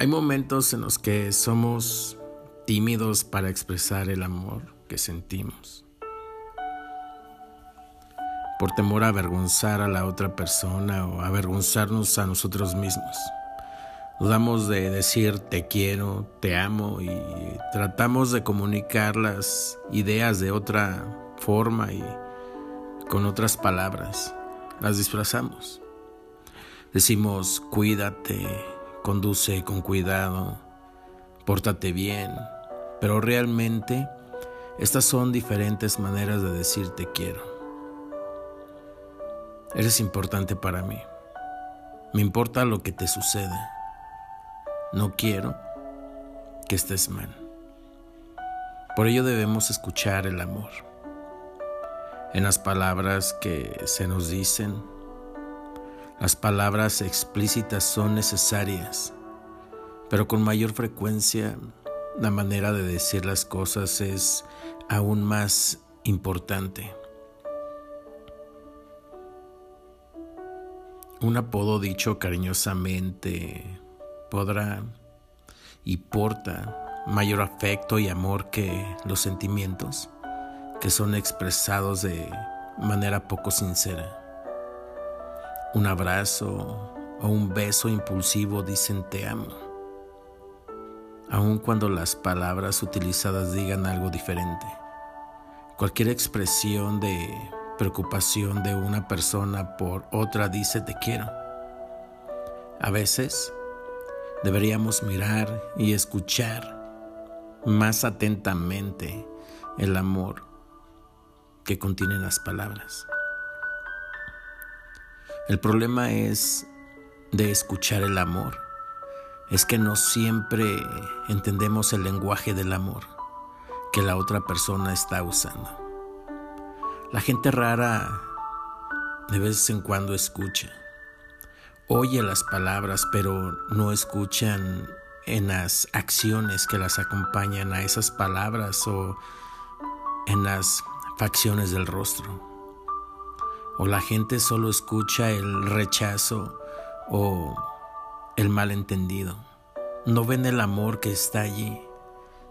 Hay momentos en los que somos tímidos para expresar el amor que sentimos. Por temor a avergonzar a la otra persona o avergonzarnos a nosotros mismos. Dudamos de decir te quiero, te amo y tratamos de comunicar las ideas de otra forma y con otras palabras. Las disfrazamos. Decimos cuídate, conduce con cuidado, pórtate bien, pero realmente estas son diferentes maneras de decir te quiero. Eres importante para mí. Me importa lo que te sucede. No quiero que estés mal. Por ello debemos escuchar el amor. En las palabras que se nos dicen, las palabras explícitas son necesarias, pero con mayor frecuencia la manera de decir las cosas es aún más importante. Un apodo dicho cariñosamente podrá y porta mayor afecto y amor que los sentimientos que son expresados de manera poco sincera. Un abrazo o un beso impulsivo dicen te amo, aun cuando las palabras utilizadas digan algo diferente. Cualquier expresión de preocupación de una persona por otra dice te quiero. A veces deberíamos mirar y escuchar más atentamente el amor que contienen las palabras. El problema es de escuchar el amor. Es que no siempre entendemos el lenguaje del amor que la otra persona está usando. La gente rara de vez en cuando escucha. Oye las palabras, pero no escuchan en las acciones que las acompañan a esas palabras o en las facciones del rostro o la gente solo escucha el rechazo o el malentendido. No ven el amor que está allí,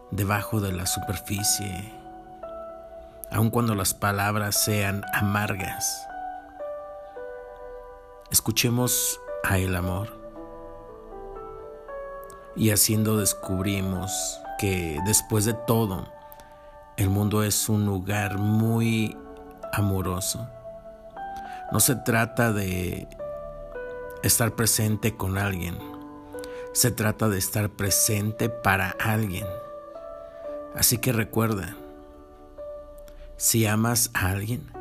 debajo de la superficie, aun cuando las palabras sean amargas. Escuchemos a el amor y haciendo descubrimos que después de todo, el mundo es un lugar muy amoroso no se trata de estar presente con alguien. Se trata de estar presente para alguien. Así que recuerda, si amas a alguien,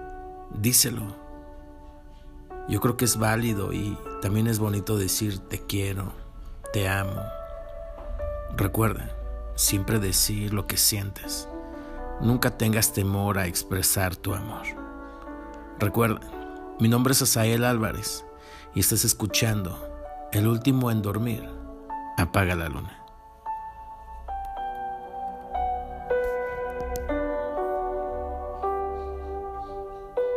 díselo. Yo creo que es válido y también es bonito decir te quiero, te amo. Recuerda, siempre decir lo que sientes. Nunca tengas temor a expresar tu amor. Recuerda, mi nombre es Asael Álvarez y estás escuchando El último en dormir. Apaga la luna.